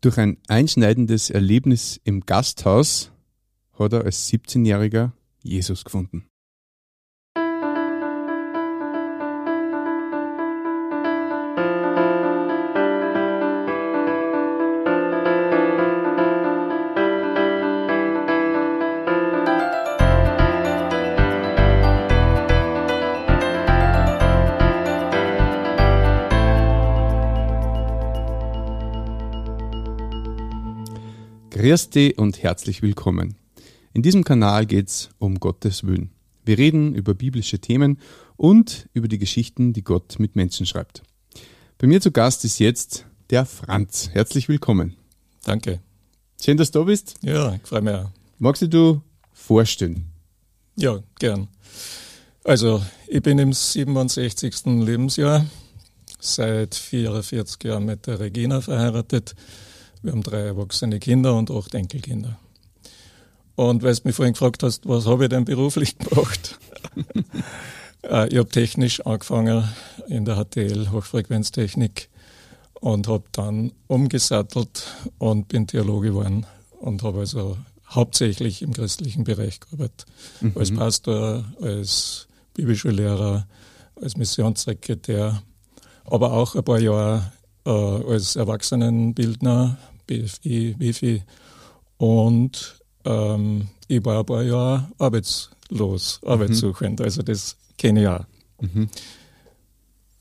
Durch ein einschneidendes Erlebnis im Gasthaus hat er als 17-Jähriger Jesus gefunden. Grüß und herzlich willkommen. In diesem Kanal geht es um Gottes Willen. Wir reden über biblische Themen und über die Geschichten, die Gott mit Menschen schreibt. Bei mir zu Gast ist jetzt der Franz. Herzlich willkommen. Danke. Schön, dass du da bist. Ja, ich freue mich auch. Magst du vorstellen? Ja, gern. Also, ich bin im 67. Lebensjahr, seit 44 Jahren mit der Regina verheiratet wir haben drei erwachsene Kinder und acht Enkelkinder. Und weil du mich vorhin gefragt hast, was habe ich denn beruflich gemacht? Äh, ich habe technisch angefangen in der HTL, Hochfrequenztechnik, und habe dann umgesattelt und bin Theologe geworden und habe also hauptsächlich im christlichen Bereich gearbeitet. Mhm. Als Pastor, als Bibelschullehrer, als Missionssekretär, aber auch ein paar Jahre äh, als Erwachsenenbildner, BFI, WIFI. Und ähm, ich war ein paar Jahre arbeitslos, mhm. arbeitssuchend. Also das kenne ich auch. Mhm.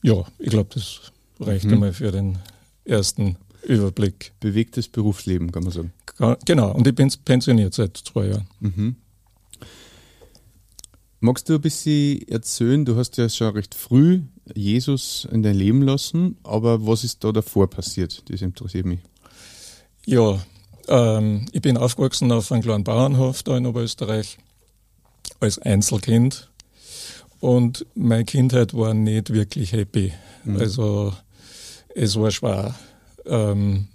Ja, ich glaube, das reicht mhm. einmal für den ersten Überblick. Bewegtes Berufsleben, kann man sagen. Genau, und ich bin pensioniert seit zwei Jahren. Mhm. Magst du ein bisschen erzählen, du hast ja schon recht früh Jesus in dein Leben lassen, aber was ist da davor passiert? Das interessiert mich. Ja, ähm, ich bin aufgewachsen auf einem kleinen Bauernhof da in Oberösterreich als Einzelkind und meine Kindheit war nicht wirklich happy. Mhm. Also es war schwer. Ähm,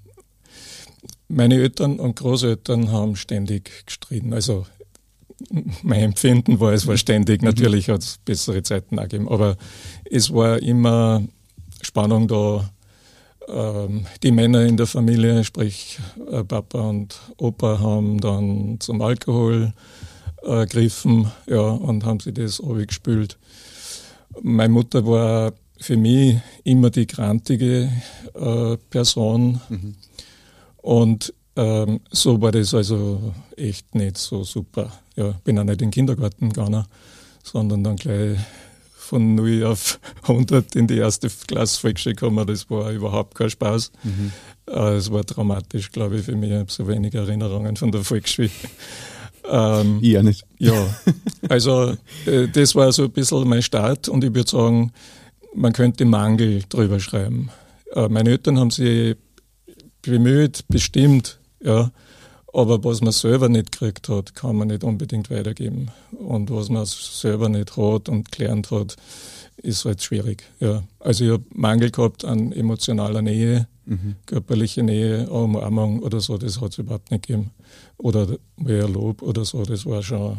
meine Eltern und Großeltern haben ständig gestritten. Also mein Empfinden war, es war ständig. Mhm. Natürlich hat es bessere Zeiten auch gegeben, aber es war immer Spannung da. Ähm, die Männer in der Familie, sprich äh, Papa und Opa, haben dann zum Alkohol äh, gegriffen ja, und haben sie das gespült. Meine Mutter war für mich immer die grantige äh, Person. Mhm. Und ähm, so war das also echt nicht so super. Ja, bin auch nicht in den Kindergarten gegangen, sondern dann gleich von 0 auf 100 in die erste Klasse Volksschule gekommen. Das war überhaupt kein Spaß. Mhm. Äh, es war dramatisch, glaube ich, für mich. Ich habe so wenige Erinnerungen von der Volksschule. Ähm, ich auch nicht. Ja, also äh, das war so ein bisschen mein Start und ich würde sagen, man könnte Mangel drüber schreiben. Äh, meine Eltern haben sich bemüht, bestimmt, ja. Aber was man selber nicht gekriegt hat, kann man nicht unbedingt weitergeben. Und was man selber nicht hat und gelernt hat, ist halt schwierig. Ja. Also ich habe Mangel gehabt an emotionaler Nähe, mhm. körperliche Nähe, Umarmung oder so, das hat es überhaupt nicht gegeben. Oder mehr Lob oder so, das war schon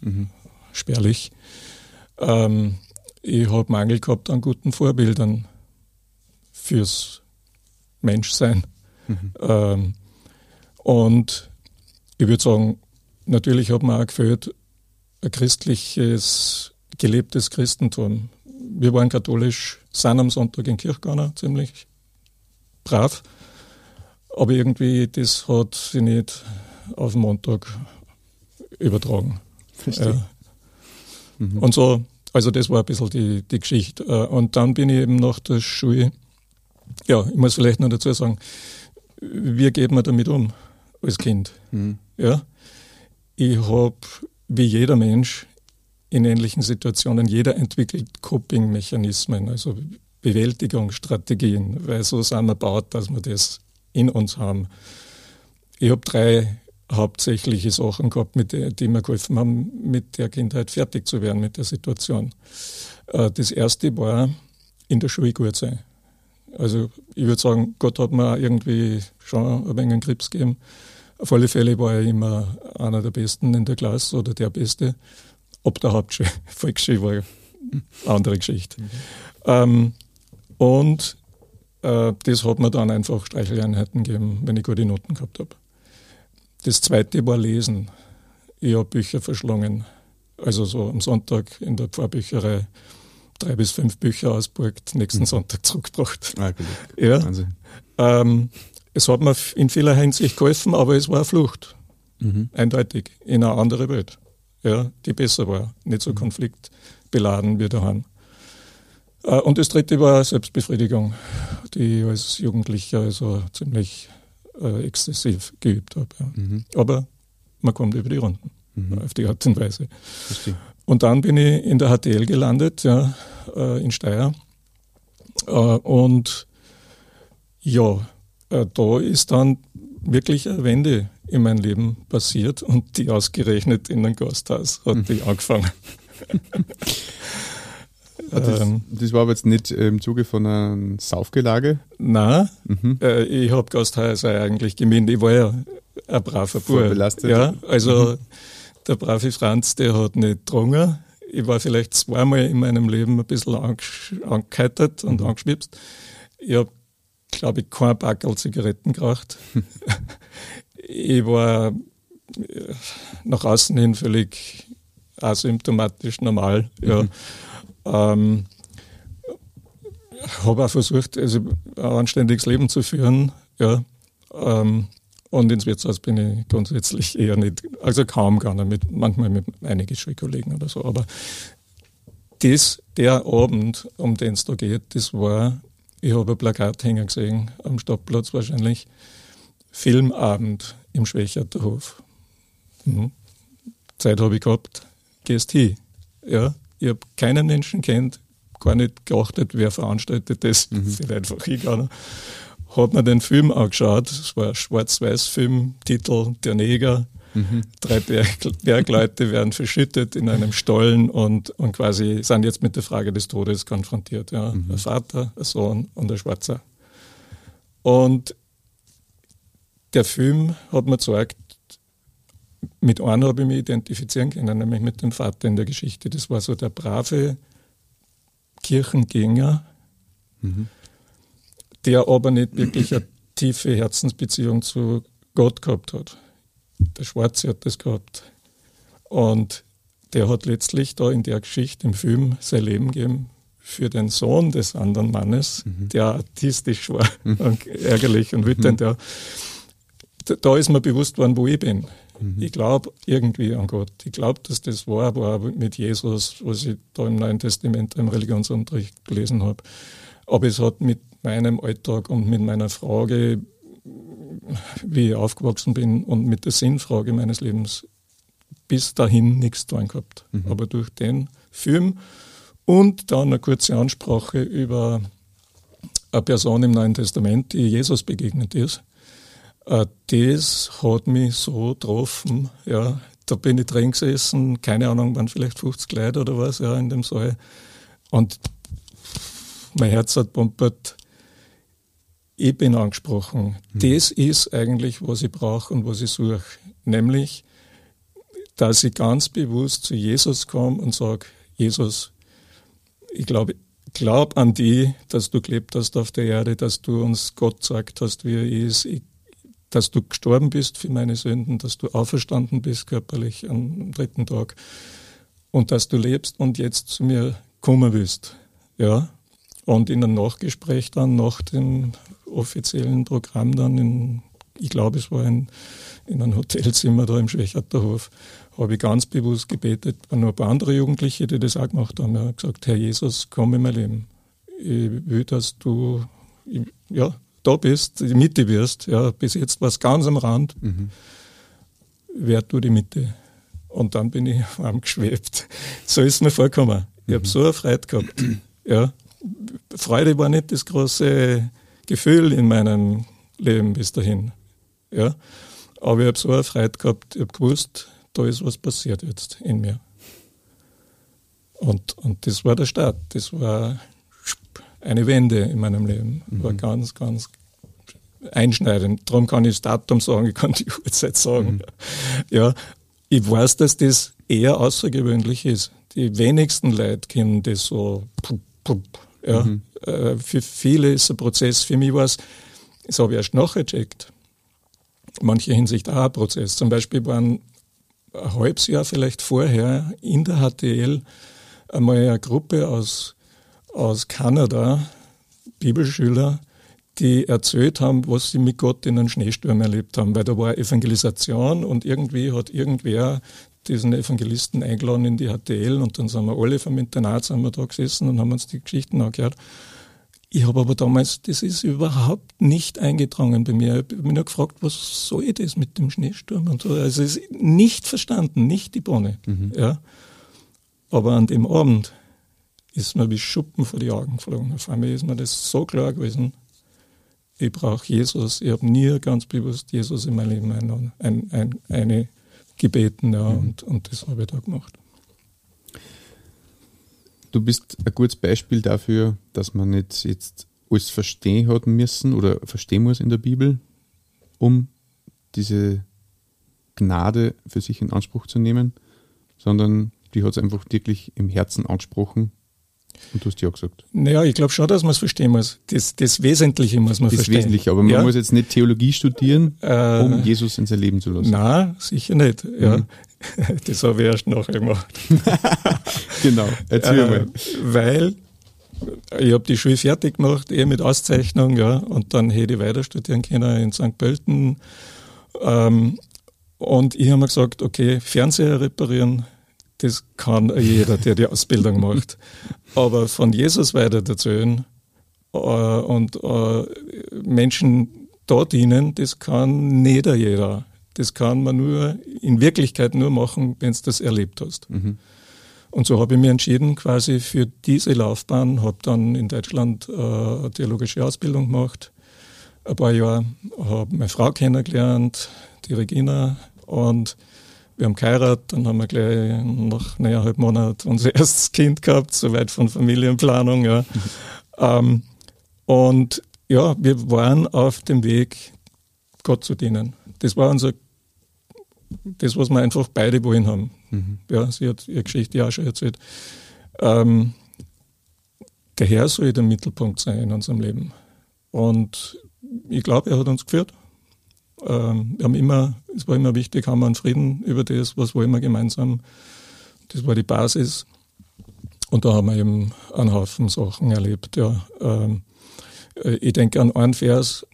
mhm. spärlich. Ähm, ich habe Mangel gehabt an guten Vorbildern fürs Menschsein. Mhm. Ähm, und ich würde sagen, natürlich hat man auch gefällt, ein christliches, gelebtes Christentum. Wir waren katholisch, sind am Sonntag in Kirche gegangen, ziemlich brav. Aber irgendwie, das hat sich nicht auf den Montag übertragen. Verstehe. Ja. Mhm. Und so, also das war ein bisschen die, die Geschichte. Äh, und dann bin ich eben nach der Schule, ja, ich muss vielleicht noch dazu sagen, wie geht man damit um? Als Kind. Mhm. Ja? Ich habe, wie jeder Mensch, in ähnlichen Situationen, jeder entwickelt Coping-Mechanismen, also Bewältigungsstrategien, weil so sind wir baut, dass wir das in uns haben. Ich habe drei hauptsächliche Sachen gehabt, mit der, die mir geholfen haben, mit der Kindheit fertig zu werden, mit der Situation. Äh, das erste war in der Schule gut sein. Also ich würde sagen, Gott hat mir irgendwie schon ein wenig Grips gegeben. Auf alle Fälle war er immer einer der Besten in der Klasse oder der Beste. Ob der Hauptschule, Volksschule war eine andere Geschichte. Mhm. Ähm, und äh, das hat mir dann einfach Streicheleinheiten gegeben, wenn ich gute Noten gehabt habe. Das zweite war Lesen. Ich habe Bücher verschlungen. Also so am Sonntag in der Pfarrbücherei drei bis fünf Bücher ausborgt, nächsten mhm. Sonntag zurückgebracht. Ah, ja. Ähm, es hat mir in vieler Hinsicht geholfen, aber es war eine Flucht. Mhm. Eindeutig. In eine andere Welt. Ja, die besser war. Nicht so mhm. konfliktbeladen wie daheim. Äh, und das dritte war Selbstbefriedigung, die ich als Jugendlicher also ziemlich äh, exzessiv geübt habe. Ja. Mhm. Aber man kommt über die Runden mhm. auf die Art und Weise. Verstehe. Und dann bin ich in der HTL gelandet, ja, äh, in Steyr. Äh, und ja, äh, da ist dann wirklich eine Wende in mein Leben passiert und die ausgerechnet in einem Gasthaus hat die angefangen. das, ähm, das, war aber jetzt nicht im Zuge von einem Saufgelage? Nein, mhm. äh, ich habe Gasthäuser eigentlich gemeint. Ich war ja ein braver Bub. Ja, also mhm der brave Franz, der hat nicht getrunken. Ich war vielleicht zweimal in meinem Leben ein bisschen angeheitert und mhm. angeschwipst. Ich habe, glaube ich, kein Packel Zigaretten geraucht. ich war äh, nach außen hin völlig asymptomatisch normal. Ja. Mhm. Ähm, habe auch versucht, also ein anständiges Leben zu führen. Ja. Ähm, und ins Wirtshaus bin ich grundsätzlich eher nicht, also kaum gar nicht, mit, manchmal mit einigen Schulkollegen oder so. Aber das, der Abend, um den es da geht, das war, ich habe ein Plakat hängen gesehen, am Stadtplatz wahrscheinlich, Filmabend im Schwächerter Hof. Mhm. Zeit habe ich gehabt, gehst hin. Ja, ich habe keinen Menschen kennt, gar nicht geachtet, wer veranstaltet das, mhm. sind einfach hingegangen hat mir den Film angeschaut. Es war ein Schwarz-Weiß-Film, Titel Der Neger. Mhm. Drei Berg Bergleute werden verschüttet in einem Stollen und, und quasi sind jetzt mit der Frage des Todes konfrontiert. Ja. Mhm. Ein Vater, ein Sohn und ein Schwarzer. Und der Film hat mir gezeigt, mit einem habe ich mich identifizieren können, nämlich mit dem Vater in der Geschichte. Das war so der brave Kirchengänger, mhm der aber nicht wirklich eine tiefe Herzensbeziehung zu Gott gehabt hat. Der Schwarze hat das gehabt. Und der hat letztlich da in der Geschichte im Film sein Leben gegeben für den Sohn des anderen Mannes, mhm. der artistisch war mhm. und ärgerlich und wütend. Mhm. Ja. Da ist mir bewusst worden, wo ich bin. Mhm. Ich glaube irgendwie an Gott. Ich glaube, dass das war, war mit Jesus, was ich da im Neuen Testament im Religionsunterricht gelesen habe. Aber es hat mit meinem Alltag und mit meiner Frage, wie ich aufgewachsen bin und mit der Sinnfrage meines Lebens bis dahin nichts tun gehabt. Mhm. Aber durch den Film und dann eine kurze Ansprache über eine Person im Neuen Testament, die Jesus begegnet ist, äh, das hat mich so getroffen. Ja, da bin ich drin gesessen, keine Ahnung, waren vielleicht 50 Leute oder was, ja, in dem Saal. Und mein Herz hat pumpert ich bin angesprochen. Mhm. Das ist eigentlich, was ich brauche und was ich suche. Nämlich, dass ich ganz bewusst zu Jesus komme und sage, Jesus, ich glaube glaub an die, dass du gelebt hast auf der Erde, dass du uns Gott sagt hast, wie er ist, ich, dass du gestorben bist für meine Sünden, dass du auferstanden bist körperlich am dritten Tag und dass du lebst und jetzt zu mir kommen willst. Ja, und in einem Nachgespräch dann nach dem offiziellen Programm dann in, ich glaube, es war in, in einem Hotelzimmer da im Schwächerterhof, habe ich ganz bewusst gebetet, waren noch ein paar andere Jugendliche, die das auch gemacht haben. Hat gesagt, Herr Jesus, komm in mein Leben. Ich will, dass du ja, da bist, die Mitte wirst. Ja, bis jetzt war es ganz am Rand. Mhm. Werd du die Mitte. Und dann bin ich warm geschwebt. So ist mir vorgekommen. Ich mhm. habe so eine Freude gehabt. Ja. Freude war nicht das große Gefühl in meinem Leben bis dahin. Ja? Aber ich habe so eine Freude gehabt, ich habe gewusst, da ist was passiert jetzt in mir. Und, und das war der Start. Das war eine Wende in meinem Leben. Mhm. War ganz, ganz einschneidend. Darum kann ich das Datum sagen, ich kann die Uhrzeit sagen. Mhm. Ja, ich weiß, dass das eher außergewöhnlich ist. Die wenigsten Leute kennen das so Ja. Mhm. Äh, für viele ist ein Prozess, für mich war es, das habe ich erst nachher gecheckt. Manche Hinsicht auch ein Prozess. Zum Beispiel waren ein halbes Jahr vielleicht vorher in der HTL einmal eine Gruppe aus, aus Kanada, Bibelschüler, die erzählt haben, was sie mit Gott in einem Schneesturm erlebt haben, weil da war Evangelisation und irgendwie hat irgendwer diesen Evangelisten eingeladen in die HTL und dann sind wir alle vom Internat sind wir da gesessen und haben uns die Geschichten angehört. Ich habe aber damals, das ist überhaupt nicht eingetragen bei mir. Ich habe mich nur gefragt, was soll das mit dem Schneesturm und so. Also es ist nicht verstanden, nicht die Bohne. Mhm. Ja. Aber an dem Abend ist mir wie Schuppen vor die Augen geflogen. Auf einmal ist mir das so klar gewesen, ich brauche Jesus. Ich habe nie ganz bewusst Jesus in meinem Leben ein, ein, ein, eine gebeten ja, mhm. und, und das habe ich da gemacht. Du bist ein gutes Beispiel dafür, dass man nicht jetzt alles verstehen hat müssen oder verstehen muss in der Bibel, um diese Gnade für sich in Anspruch zu nehmen, sondern die hat es einfach wirklich im Herzen angesprochen und du hast ja auch gesagt. Naja, ich glaube schon, dass man es verstehen muss. Das, das Wesentliche muss man das verstehen. Das Wesentliche, aber man ja. muss jetzt nicht Theologie studieren, äh, um Jesus in sein Leben zu lassen. Nein, sicher nicht. Ja. Mhm. Das habe ich erst nachher gemacht. genau, erzähl äh, mal. Weil ich habe die Schule fertig gemacht, eher mit Auszeichnung, ja, und dann hätte ich weiter studieren können in St. Pölten. Ähm, und ich habe mir gesagt, okay, Fernseher reparieren, das kann jeder, der die Ausbildung macht. Aber von Jesus weiter erzählen äh, und äh, Menschen da dienen, das kann nicht jeder. Das kann man nur in Wirklichkeit nur machen, wenn du das erlebt hast. Mhm. Und so habe ich mich entschieden, quasi für diese Laufbahn, habe dann in Deutschland äh, eine theologische Ausbildung gemacht, ein paar Jahre, habe meine Frau kennengelernt, die Regina, und wir haben geheiratet, dann haben wir gleich nach eineinhalb Monaten unser erstes Kind gehabt, soweit von Familienplanung. Ja. ähm, und ja, wir waren auf dem Weg, Gott zu dienen. Das war unser, das, was wir einfach beide wollen haben. Mhm. Ja, sie hat ihre Geschichte ja auch schon erzählt. Ähm, der Herr soll der Mittelpunkt sein in unserem Leben. Und ich glaube, er hat uns geführt. Ähm, wir haben immer, es war immer wichtig, haben wir einen Frieden über das, was wollen wir gemeinsam. Das war die Basis. Und da haben wir eben einen Haufen Sachen erlebt. Ja. Ähm, äh, ich denke an einen Vers,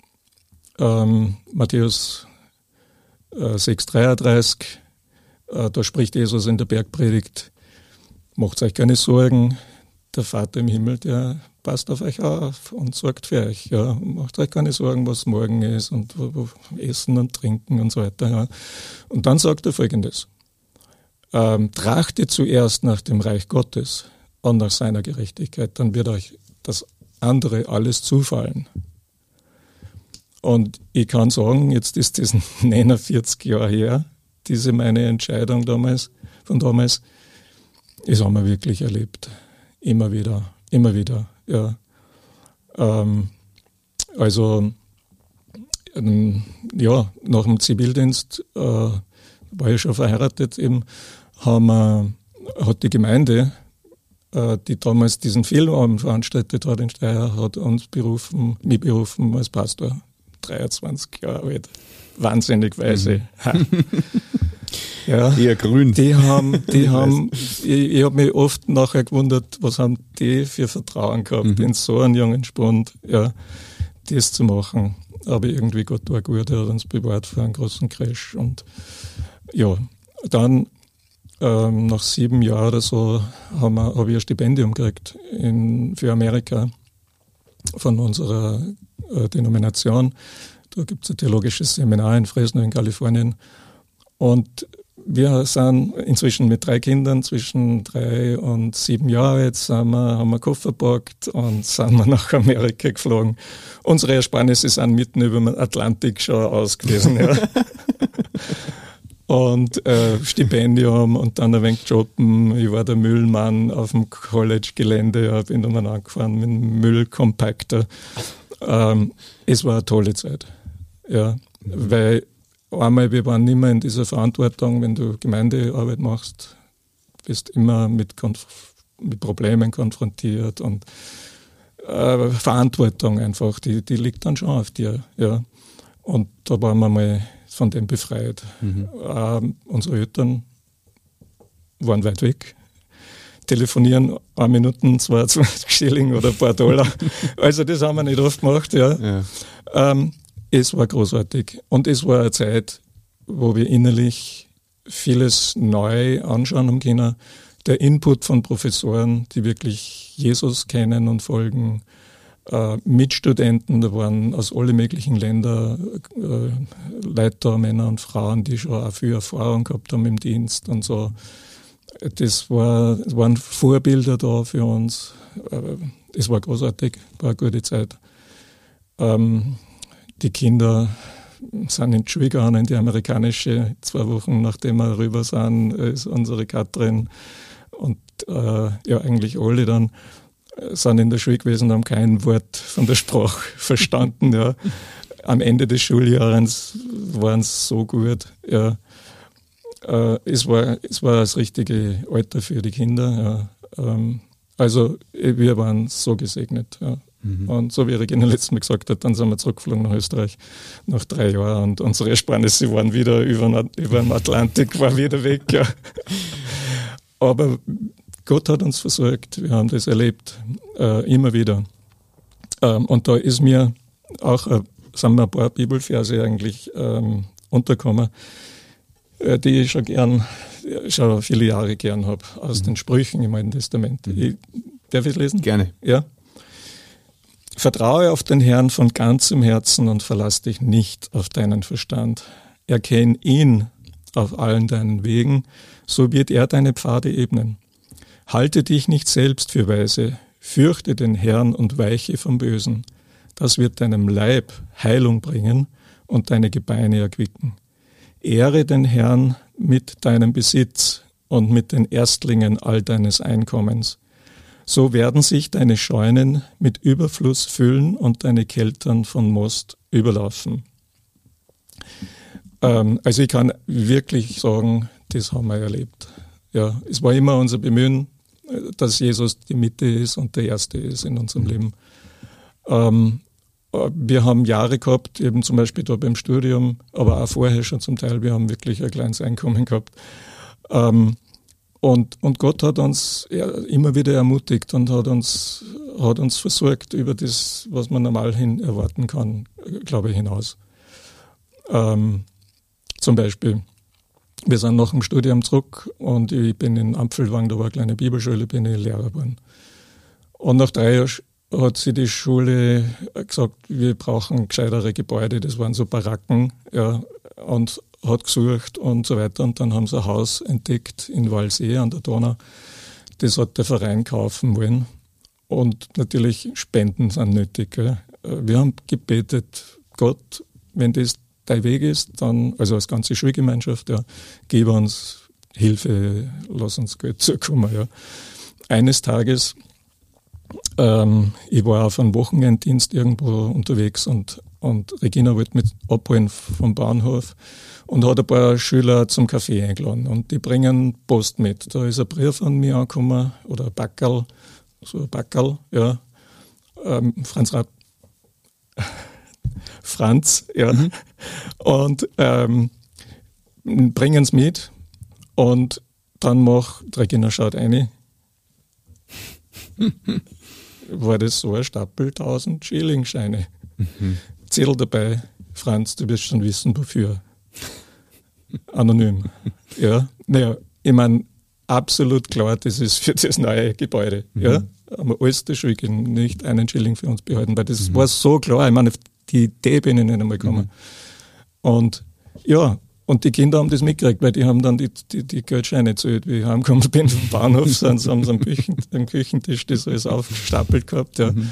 ähm, Matthäus äh, 6,33, äh, da spricht Jesus in der Bergpredigt, macht euch keine Sorgen, der Vater im Himmel, der passt auf euch auf und sorgt für euch. Ja. Macht euch keine Sorgen, was morgen ist und Essen und Trinken und so weiter. Ja. Und dann sagt er folgendes. Ähm, trachtet zuerst nach dem Reich Gottes und nach seiner Gerechtigkeit, dann wird euch das andere alles zufallen. Und ich kann sagen, jetzt ist das 49 Jahre her, diese meine Entscheidung damals, von damals, das haben wir wirklich erlebt. Immer wieder, immer wieder. Ja. Ähm, also ähm, ja, nach dem Zivildienst äh, war ich schon verheiratet eben, haben wir, hat die Gemeinde, äh, die damals diesen Filmabend veranstaltet hat in Steyr, hat uns berufen, mich berufen als Pastor, 23 Jahre alt, wahnsinnig weise. Mhm. Ja, Eher grün. Die haben, die haben, ich, ich habe mich oft nachher gewundert, was haben die für Vertrauen gehabt mhm. in so einen jungen Spund, ja, das zu machen. Aber irgendwie Gott war gut, er hat uns bewahrt vor einem großen Crash. Und ja, dann ähm, nach sieben Jahren oder so habe hab ich ein Stipendium gekriegt in, für Amerika von unserer äh, Denomination. Da gibt es ein theologisches Seminar in Fresno in Kalifornien. Und wir sind inzwischen mit drei Kindern zwischen drei und sieben Jahren. Jetzt sind wir, haben wir Koffer gepackt und sind wir nach Amerika geflogen. Unsere Ersparnisse sind mitten über dem Atlantik schon aus gewesen. Ja. und äh, Stipendium und dann ein wenig jobben. Ich war der Müllmann auf dem College-Gelände, ja, bin dann angefahren mit einem Müllcompactor. Ähm, es war eine tolle Zeit. Ja, weil einmal, wir waren immer in dieser Verantwortung, wenn du Gemeindearbeit machst, bist immer mit, mit Problemen konfrontiert und äh, Verantwortung einfach, die, die liegt dann schon auf dir. Ja. Und da waren wir mal von dem befreit. Mhm. Ähm, unsere Eltern waren weit weg. Telefonieren, eine Minuten, 22 Schilling oder ein paar Dollar. also das haben wir nicht oft gemacht, ja. ja. Ähm, es war großartig. Und es war eine Zeit, wo wir innerlich vieles neu anschauen haben können. Der Input von Professoren, die wirklich Jesus kennen und folgen, äh, Mitstudenten, da waren aus allen möglichen Ländern äh, Leiter, Männer und Frauen, die schon auch viel Erfahrung gehabt haben im Dienst und so. Das, war, waren Vorbilder da für uns. Äh, es war großartig, war eine gute Zeit. Ähm, die Kinder sind in gegangen, in die amerikanische, zwei Wochen nachdem wir rüber sind, ist unsere Katrin und äh, ja eigentlich alle dann äh, sind in der Schule gewesen, haben kein Wort von der Sprache verstanden. Ja. Am Ende des Schuljahres waren es so gut. Ja. Äh, es, war, es war das richtige Alter für die Kinder. Ja. Ähm, also wir waren so gesegnet. Ja. Mhm. Und so wie Regina letztes Mal gesagt hat, dann sind wir zurückgeflogen nach Österreich nach drei Jahren und unsere Ersparnisse waren wieder über, über den Atlantik, war wieder weg. Ja. Aber Gott hat uns versorgt, wir haben das erlebt, äh, immer wieder. Ähm, und da ist mir auch, äh, sind mir ein paar Bibelverse eigentlich ähm, untergekommen, äh, die ich schon gern, schon viele Jahre gern habe, aus mhm. den Sprüchen im Alten Testament. Mhm. Ich, darf ich lesen? Gerne. Ja. Vertraue auf den Herrn von ganzem Herzen und verlass dich nicht auf deinen Verstand. Erkenn ihn auf allen deinen Wegen, so wird er deine Pfade ebnen. Halte dich nicht selbst für weise, fürchte den Herrn und weiche vom Bösen. Das wird deinem Leib Heilung bringen und deine Gebeine erquicken. Ehre den Herrn mit deinem Besitz und mit den Erstlingen all deines Einkommens. So werden sich deine Scheunen mit Überfluss füllen und deine Keltern von Most überlaufen. Ähm, also ich kann wirklich sagen, das haben wir erlebt. Ja, es war immer unser Bemühen, dass Jesus die Mitte ist und der Erste ist in unserem mhm. Leben. Ähm, wir haben Jahre gehabt, eben zum Beispiel da beim Studium, aber auch vorher schon zum Teil, wir haben wirklich ein kleines Einkommen gehabt. Ähm, und, und Gott hat uns immer wieder ermutigt und hat uns, hat uns versorgt über das, was man normal hin erwarten kann, glaube ich, hinaus. Ähm, zum Beispiel, wir sind nach dem Studium zurück und ich bin in Ampfelwang, da war eine kleine Bibelschule, bin ich Lehrer geworden. Und nach drei Jahren hat sie die Schule gesagt, wir brauchen gescheitere Gebäude, das waren so Baracken, ja, und hat gesucht und so weiter. Und dann haben sie ein Haus entdeckt in Walsee an der Donau. Das hat der Verein kaufen wollen. Und natürlich Spenden sind nötig. Gell. Wir haben gebetet, Gott, wenn das dein Weg ist, dann, also als ganze Schulgemeinschaft, ja, gib uns Hilfe, lass uns Geld zukommen. Ja. Eines Tages, ähm, ich war auf einem Wochenenddienst irgendwo unterwegs und, und Regina wollte mich abholen vom Bahnhof und hat ein paar Schüler zum Kaffee eingeladen und die bringen Post mit. Da ist ein Brief von mir angekommen oder ein Backerl, so ein Backerl, ja. Ähm, Franz Rapp, Franz, ja. Mhm. Und ähm, bringen es mit und dann macht Regina schaut eine. War das so ein Stapel 1000 Schillingscheine. Mhm. Zettel dabei, Franz, du wirst schon wissen, wofür. Anonym. ja, naja, ich meine, absolut klar, das ist für das neue Gebäude. Mhm. Ja, haben wir alles der Schule nicht einen Schilling für uns behalten, weil das mhm. war so klar. Ich meine, die Idee bin ich nicht einmal gekommen. Mhm. Und ja, und die Kinder haben das mitgekriegt, weil die haben dann die, die, die Geldscheine erzählt, wie ich heimgekommen bin vom Bahnhof, sind, sie am, Küchen, am Küchentisch das alles aufgestapelt gehabt. Ja. Mhm.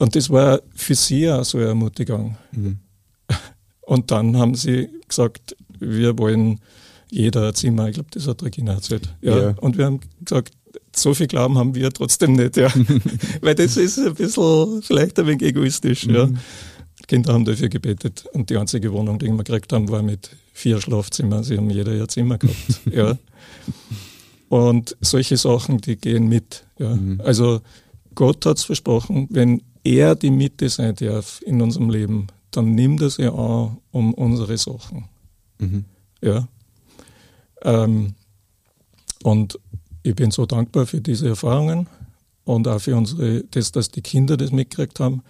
Und das war für sie auch so eine Ermutigung. Mhm. Und dann haben sie gesagt, wir wollen jeder ein Zimmer, ich glaube, das hat Regina erzählt. Ja. ja. Und wir haben gesagt, so viel Glauben haben wir trotzdem nicht, ja. Weil das ist ein bisschen, vielleicht ein wenig egoistisch, mhm. ja. Die Kinder haben dafür gebetet und die einzige Wohnung, die wir gekriegt haben, war mit vier Schlafzimmern. Sie haben jeder ihr Zimmer gehabt, ja. Und solche Sachen, die gehen mit, ja. Mhm. Also, Gott hat es versprochen, wenn er die Mitte sein darf in unserem Leben, dann nimmt er sie an um unsere Sachen. Mhm. Ja. Ähm, und ich bin so dankbar für diese Erfahrungen und auch für unsere, das, dass die Kinder das mitgekriegt haben.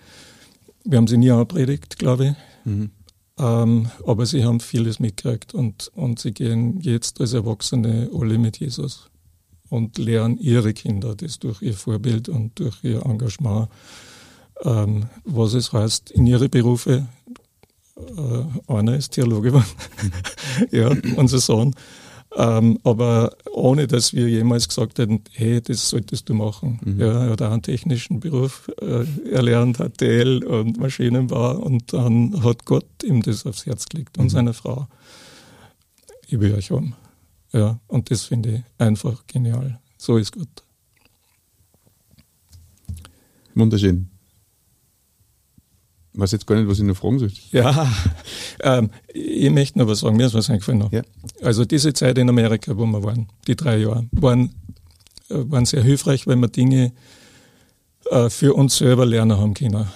Wir haben sie nie angepredigt, glaube ich. Mhm. Ähm, aber sie haben vieles mitgekriegt und, und sie gehen jetzt als Erwachsene alle mit Jesus und lernen ihre Kinder das durch ihr Vorbild und durch ihr Engagement, ähm, was es heißt, in ihre Berufe. Äh, einer ist Theologe geworden, ja, unser Sohn. Ähm, aber ohne, dass wir jemals gesagt hätten, hey, das solltest du machen. Mhm. Ja, er hat auch einen technischen Beruf äh, erlernt, HTL und Maschinenbau und dann hat Gott ihm das aufs Herz gelegt und mhm. seine Frau. Ich will euch haben. Ja, und das finde ich einfach genial. So ist Gott. Wunderschön. Ich weiß jetzt gar nicht, was ich noch fragen soll. Ja, ähm, ich möchte noch was sagen. Mir ist was eingefallen noch. Ja. Also diese Zeit in Amerika, wo wir waren, die drei Jahre, waren, äh, waren sehr hilfreich, weil wir Dinge äh, für uns selber lernen haben können.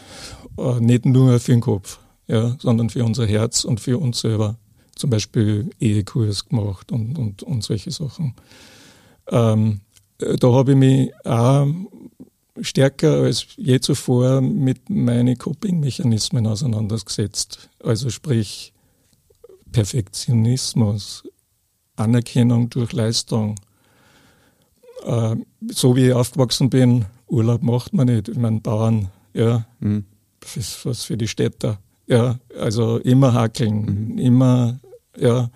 Äh, nicht nur für den Kopf, ja, sondern für unser Herz und für uns selber zum Beispiel Ehekurs gemacht und, und, und solche Sachen. Ähm, da habe ich mich auch stärker als je zuvor mit meinen Coping-Mechanismen auseinandergesetzt. Also sprich Perfektionismus, Anerkennung durch Leistung. Äh, so wie ich aufgewachsen bin, Urlaub macht man nicht. Ich meine, Bauern, ja, mhm. das ist was für die Städter. Ja, also immer hackeln, mhm. immer ja.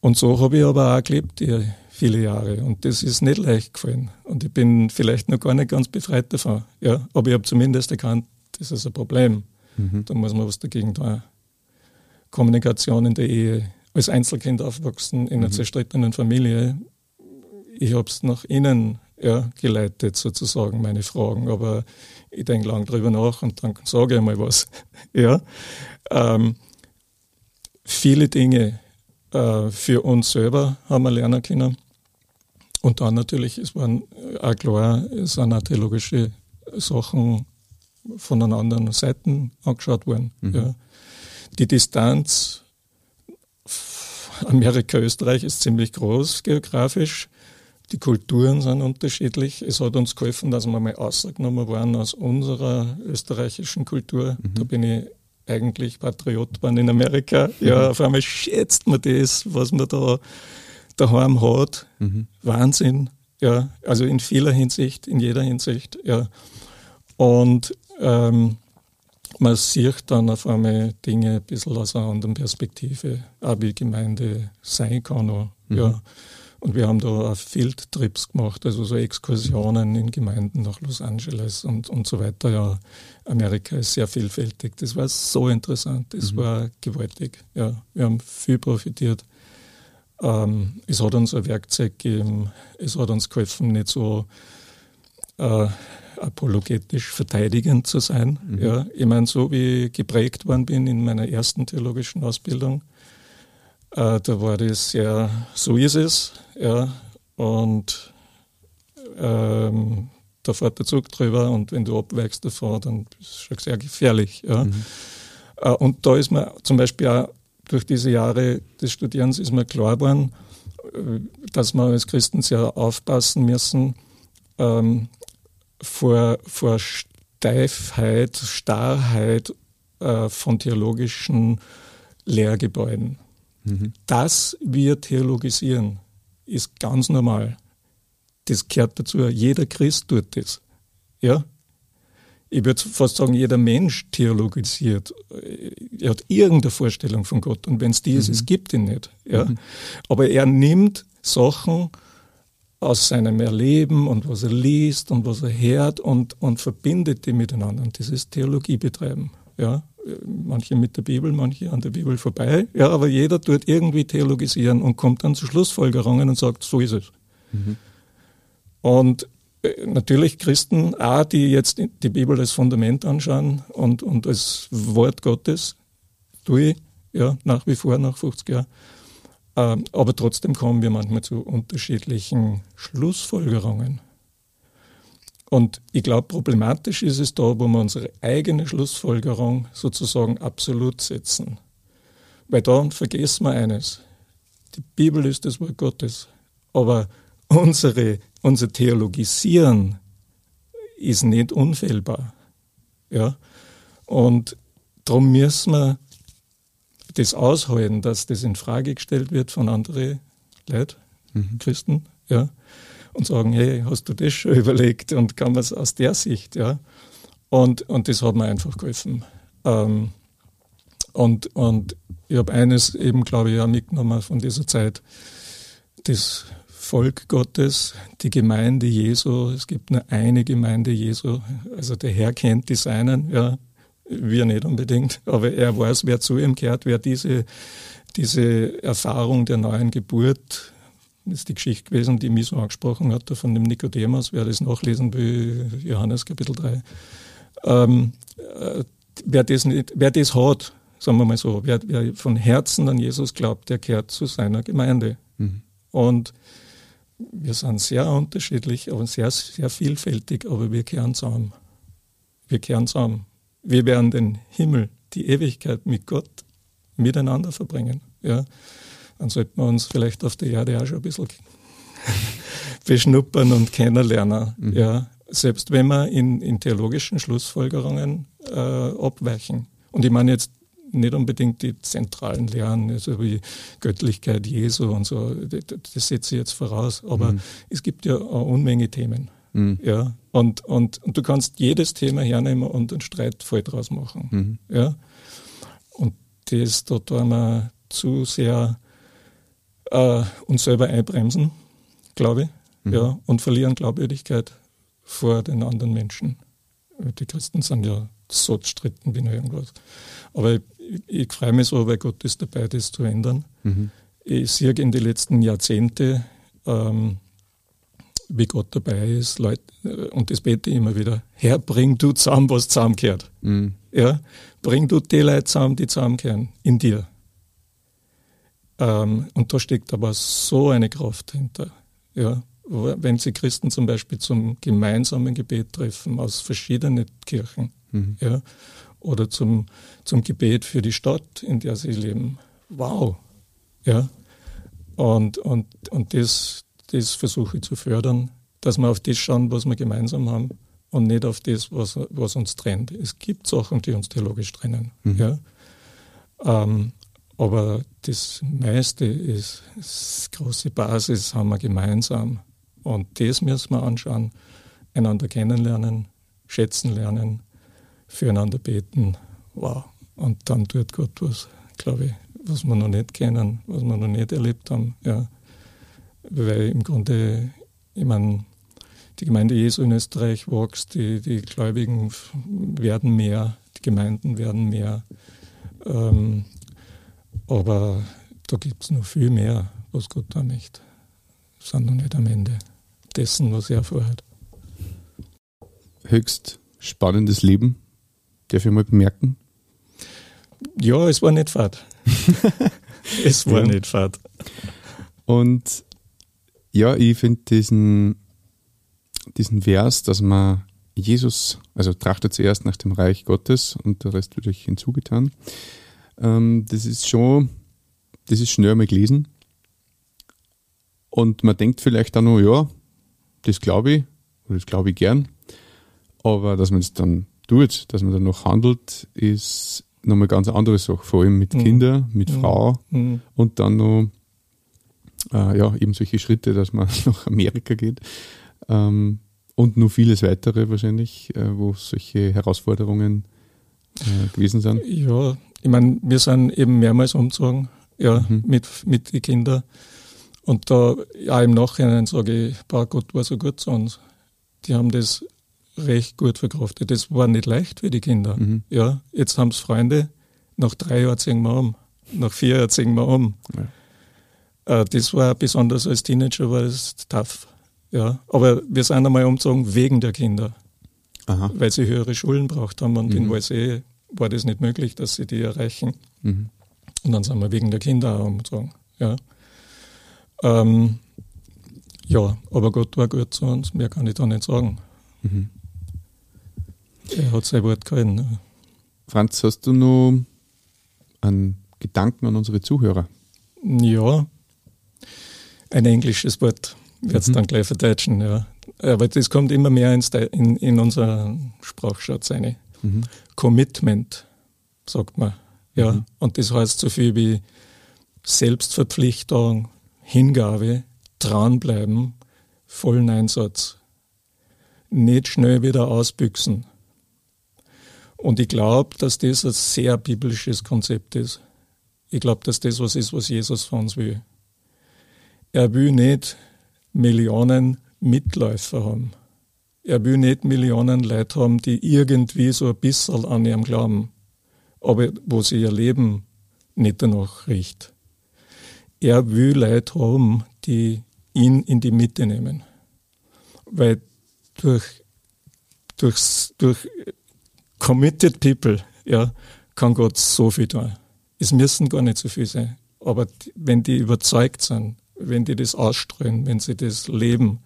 Und so habe ich aber auch gelebt, die viele Jahre. Und das ist nicht leicht gefallen. Und ich bin vielleicht noch gar nicht ganz befreit davon. Ja. Aber ich habe zumindest erkannt, das ist ein Problem. Mhm. Da muss man was dagegen tun. Kommunikation in der Ehe. Als Einzelkind aufwachsen in einer mhm. zerstrittenen Familie. Ich habe es nach innen ja, geleitet, sozusagen, meine Fragen. Aber ich denke lang drüber nach und dann sage ich mal was. ja. Ähm, viele Dinge äh, für uns selber haben wir lernen können. Und dann natürlich, es waren auch klar, es sind auch theologische Sachen von einer anderen Seite angeschaut worden. Mhm. Ja. Die Distanz Amerika, Österreich ist ziemlich groß geografisch. Die Kulturen sind unterschiedlich. Es hat uns geholfen, dass wir mal ausgenommen waren aus unserer österreichischen Kultur. Mhm. Da bin ich eigentlich Patriot waren in Amerika. Ja, mhm. auf einmal schätzt man das, was man da daheim hat. Mhm. Wahnsinn. Ja, also in vieler Hinsicht, in jeder Hinsicht. Ja. Und ähm, man sieht dann auf einmal Dinge ein bisschen aus einer anderen Perspektive, auch wie Gemeinde sein kann. Auch, mhm. ja. Und wir haben da auch Fieldtrips gemacht, also so Exkursionen in Gemeinden nach Los Angeles und, und so weiter. Ja, Amerika ist sehr vielfältig. Das war so interessant, das mhm. war gewaltig. Ja, wir haben viel profitiert. Ähm, es hat uns ein Werkzeug gegeben, es hat uns geholfen, nicht so äh, apologetisch verteidigend zu sein. Mhm. Ja, ich meine, so wie ich geprägt worden bin in meiner ersten theologischen Ausbildung, äh, da war das sehr, so ist es, ja, und ähm, da fährt der Zug drüber und wenn du abweichst davon, dann ist es schon sehr gefährlich. Ja. Mhm. Äh, und da ist mir zum Beispiel auch durch diese Jahre des Studierens ist mir klar geworden, äh, dass wir als Christen sehr aufpassen müssen ähm, vor, vor Steifheit, Starrheit äh, von theologischen Lehrgebäuden. Mhm. Dass wir theologisieren, ist ganz normal. Das gehört dazu. Jeder Christ tut das. Ja? Ich würde fast sagen, jeder Mensch theologisiert. Er hat irgendeine Vorstellung von Gott. Und wenn es die ist, mhm. es gibt ihn nicht. Ja? Mhm. Aber er nimmt Sachen aus seinem Erleben und was er liest und was er hört und, und verbindet die miteinander. Und das ist Theologie betreiben. Ja? manche mit der Bibel, manche an der Bibel vorbei. Ja, aber jeder tut irgendwie theologisieren und kommt dann zu Schlussfolgerungen und sagt, so ist es. Mhm. Und äh, natürlich Christen, auch die jetzt die Bibel als Fundament anschauen und, und als Wort Gottes, tue ich, ja, nach wie vor, nach 50 Jahren. Ähm, aber trotzdem kommen wir manchmal zu unterschiedlichen Schlussfolgerungen. Und ich glaube, problematisch ist es da, wo wir unsere eigene Schlussfolgerung sozusagen absolut setzen. Weil da vergessen wir eines. Die Bibel ist das Wort Gottes. Aber unsere, unser Theologisieren ist nicht unfehlbar. Ja? Und darum müssen wir das aushalten, dass das in Frage gestellt wird von anderen Leuten, mhm. Christen, ja, und sagen, hey, hast du das schon überlegt und kann man es aus der Sicht, ja. Und, und das hat mir einfach geholfen. Ähm, und, und ich habe eines eben, glaube ich, auch mitgenommen von dieser Zeit, das Volk Gottes, die Gemeinde Jesu, es gibt nur eine Gemeinde Jesu, also der Herr kennt die Seinen, ja, wir nicht unbedingt, aber er weiß, wer zu ihm gehört, wer diese, diese Erfahrung der neuen Geburt, das ist die Geschichte gewesen, die mich so angesprochen hat, von dem Nikodemus, wer das nachlesen will, Johannes Kapitel 3. Ähm, äh, wer, das nicht, wer das hat, sagen wir mal so, wer, wer von Herzen an Jesus glaubt, der gehört zu seiner Gemeinde. Mhm. Und wir sind sehr unterschiedlich, aber sehr, sehr vielfältig, aber wir kehren zusammen. Wir kehren zusammen. Wir werden den Himmel, die Ewigkeit mit Gott miteinander verbringen. Ja. Dann sollten wir uns vielleicht auf der Erde auch schon ein bisschen beschnuppern und kennenlernen. Mhm. Ja. Selbst wenn wir in, in theologischen Schlussfolgerungen äh, abweichen. Und ich meine jetzt nicht unbedingt die zentralen Lehren, also wie Göttlichkeit Jesu und so, das, setze ich jetzt voraus. Aber mhm. es gibt ja eine Unmenge Themen. Mhm. Ja, und, und, und du kannst jedes Thema hernehmen und einen Streitfall draus machen. Mhm. Ja, und das, da tun wir zu sehr äh, uns selber einbremsen, glaube ich, mhm. ja, und verlieren Glaubwürdigkeit vor den anderen Menschen. Die Christen sind ja so zerstritten wie nur irgendwas. Aber ich, ich, freue mich so, weil Gott ist dabei, das zu ändern. Mhm. Ich sehe in den letzten Jahrzehnten, ähm, wie Gott dabei ist, Leute, äh, und das bete ich immer wieder, Herr, bring du zusammen, was zusammengehört. Mhm. Ja, bring du die Leute zusammen, die zusammenkehren, in dir. Ähm, und da steckt aber so eine Kraft hinter. Ja, wenn Sie Christen zum Beispiel zum gemeinsamen Gebet treffen aus verschiedenen Kirchen, mhm. ja, oder zum, zum Gebet für die Stadt, in der sie leben. Wow. Ja. Und, und, und das, das versuche ich zu fördern, dass wir auf das schauen, was wir gemeinsam haben und nicht auf das, was, was uns trennt. Es gibt Sachen, die uns theologisch trennen. Mhm. Ja? Ähm, aber das meiste ist, das große Basis haben wir gemeinsam. Und das müssen wir anschauen, einander kennenlernen, schätzen lernen, füreinander beten. Wow. Und dann tut Gott was, glaube ich, was wir noch nicht kennen, was wir noch nicht erlebt haben. Ja weil im Grunde, ich meine, die Gemeinde Jesu in Österreich wächst, die, die Gläubigen werden mehr, die Gemeinden werden mehr. Ähm, aber da gibt es noch viel mehr, was Gott da nicht. Wir sind noch nicht am Ende dessen, was er vorhat. Höchst spannendes Leben, darf ich mal bemerken? Ja, es war nicht fad. es war ja. nicht fad. Und ja, ich finde diesen, diesen Vers, dass man Jesus, also trachtet zuerst nach dem Reich Gottes und der Rest wird euch hinzugetan. Ähm, das ist schon, das ist schnell mal gelesen. Und man denkt vielleicht auch nur, ja, das glaube ich, oder das glaube ich gern. Aber dass man es dann tut, dass man dann noch handelt, ist nochmal ganz andere Sache. Vor allem mit mhm. Kindern, mit mhm. Frau mhm. und dann noch äh, ja, eben solche Schritte, dass man nach Amerika geht. Ähm, und nur vieles weitere wahrscheinlich, äh, wo solche Herausforderungen äh, gewesen sind. Ja, ich meine, wir sind eben mehrmals umgezogen, ja, mhm. mit, mit den Kindern. Und da, ja, im Nachhinein sage ich, boah, Gott war so gut zu uns. Die haben das recht gut verkraftet. Das war nicht leicht für die Kinder. Mhm. Ja, jetzt haben es Freunde, nach drei Jahren ziehen wir um, nach vier Jahren ziehen wir um. Ja. Äh, das war besonders als Teenager war das tough. Ja, aber wir sind einmal umgezogen wegen der Kinder, Aha. weil sie höhere Schulen braucht haben und mhm. in Walsee war das nicht möglich, dass sie die erreichen. Mhm. Und dann sind wir wegen der Kinder auch umgezogen. Ja. Ähm, ja, aber Gott war gut zu uns, mehr kann ich da nicht sagen. Mhm. Er hat sein Wort gehalten. Ne? Franz, hast du noch einen Gedanken an unsere Zuhörer? Ja, ein englisches Wort wird es mhm. dann gleich verdeutschen, ja. Aber das kommt immer mehr ins, in, in unser Sprachschatz rein. Mhm. Commitment, sagt man. Ja. Mhm. Und das heißt so viel wie Selbstverpflichtung, Hingabe, dranbleiben, vollen Einsatz. Nicht schnell wieder ausbüchsen. Und ich glaube, dass das ein sehr biblisches Konzept ist. Ich glaube, dass das was ist, was Jesus von uns will. Er will nicht Millionen Mitläufer haben. Er will nicht Millionen Leute haben, die irgendwie so ein bisschen an ihm glauben, aber wo sie ihr Leben nicht danach riecht. Er will Leute haben, die ihn in die Mitte nehmen. Weil durch, durch, durch committed people ja, kann Gott so viel tun. Es müssen gar nicht so viel sein. Aber wenn die überzeugt sind, wenn die das ausstrahlen, wenn sie das leben,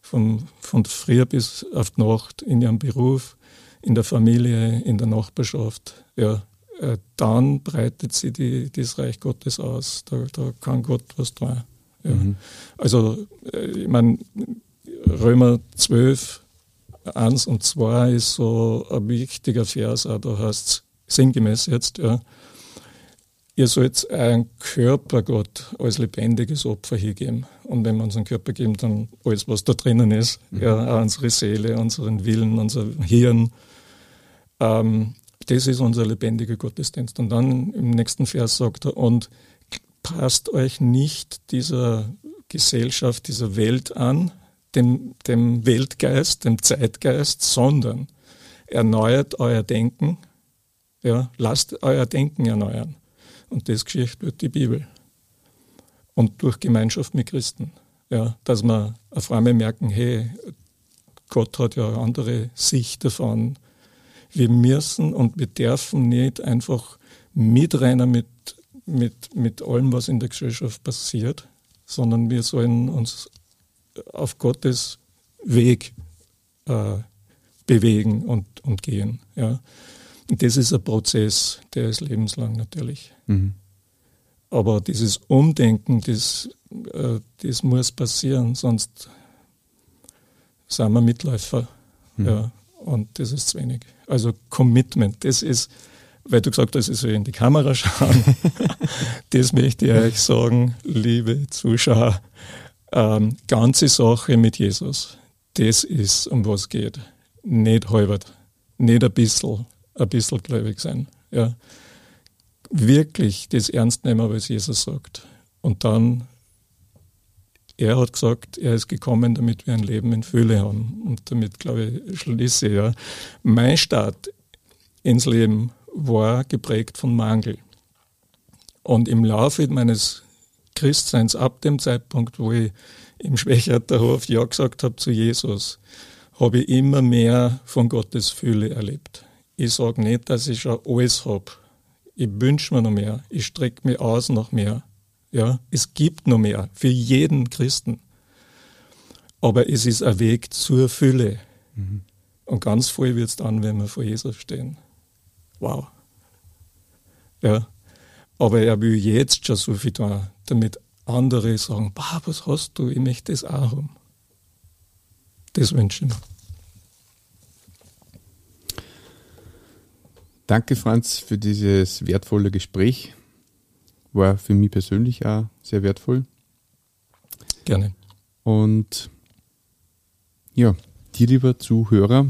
von, von früh bis auf die Nacht in ihrem Beruf, in der Familie, in der Nachbarschaft, ja, äh, dann breitet sie die, das Reich Gottes aus. Da, da kann Gott was tun. Ja. Mhm. Also, äh, ich meine, Römer 12, 1 und 2 ist so ein wichtiger Vers, auch da heißt es sinngemäß jetzt, ja, ihr sollt euren Körper Gott als lebendiges Opfer hingeben. Und wenn wir unseren Körper geben, dann alles, was da drinnen ist, mhm. ja, unsere Seele, unseren Willen, unser Hirn. Ähm, das ist unser lebendiger Gottesdienst. Und dann im nächsten Vers sagt er, und passt euch nicht dieser Gesellschaft, dieser Welt an, dem, dem Weltgeist, dem Zeitgeist, sondern erneuert euer Denken, ja, lasst euer Denken erneuern. Und das geschieht durch die Bibel und durch Gemeinschaft mit Christen. Ja, dass wir auf einmal merken, hey, Gott hat ja eine andere Sicht davon. Wir müssen und wir dürfen nicht einfach mitrennen mit, mit, mit allem, was in der Gesellschaft passiert, sondern wir sollen uns auf Gottes Weg äh, bewegen und, und gehen. Ja. Und das ist ein Prozess, der ist lebenslang natürlich. Mhm. Aber dieses Umdenken, das, äh, das muss passieren, sonst sind wir Mitläufer. Mhm. Ja, und das ist zu wenig. Also Commitment, das ist, weil du gesagt hast, ich soll in die Kamera schauen, das möchte ich euch sagen, liebe Zuschauer. Ähm, ganze Sache mit Jesus, das ist, um was geht. Nicht halbert, nicht ein bisschen, ein bisschen gläubig sein. Ja. Wirklich das ernst nehmen, was Jesus sagt. Und dann, er hat gesagt, er ist gekommen, damit wir ein Leben in Fülle haben. Und damit, glaube ich, schließe ich, ja. Mein Start ins Leben war geprägt von Mangel. Und im Laufe meines Christseins, ab dem Zeitpunkt, wo ich im Schwächerterhof Ja gesagt habe zu Jesus, habe ich immer mehr von Gottes Fülle erlebt. Ich sage nicht, dass ich schon alles habe. Ich wünsche mir noch mehr. Ich strecke mich aus nach mehr. Ja, es gibt noch mehr für jeden Christen. Aber es ist ein Weg zur Fülle. Mhm. Und ganz voll wird es dann, wenn wir vor Jesus stehen. Wow. Ja. Aber er will jetzt schon so viel tun, damit andere sagen, bah, was hast du, ich möchte das auch haben. Das wünsche ich mir. Danke, Franz, für dieses wertvolle Gespräch. War für mich persönlich auch sehr wertvoll. Gerne. Und ja, dir, lieber Zuhörer,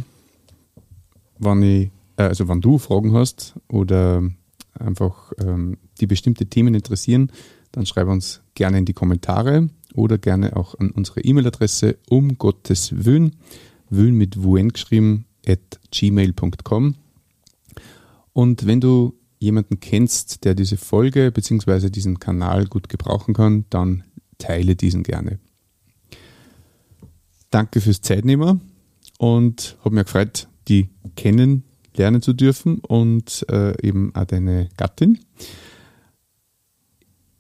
wenn, ich, äh, also wenn du Fragen hast oder einfach ähm, die bestimmte Themen interessieren, dann schreib uns gerne in die Kommentare oder gerne auch an unsere E-Mail-Adresse um Gottes Willen, Willen mit Wuen geschrieben, at gmail.com. Und wenn du jemanden kennst, der diese Folge bzw. diesen Kanal gut gebrauchen kann, dann teile diesen gerne. Danke fürs Zeitnehmer und habe mich gefreut, die kennenlernen zu dürfen und äh, eben auch deine Gattin.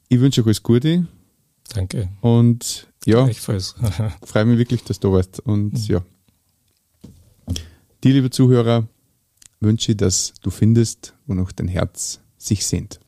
Ich wünsche euch alles Gute. Danke. Und ja, freue mich wirklich, dass du warst. Und mhm. ja, Dir, liebe Zuhörer, wünsche ich, dass du findest, wonach dein Herz sich sehnt.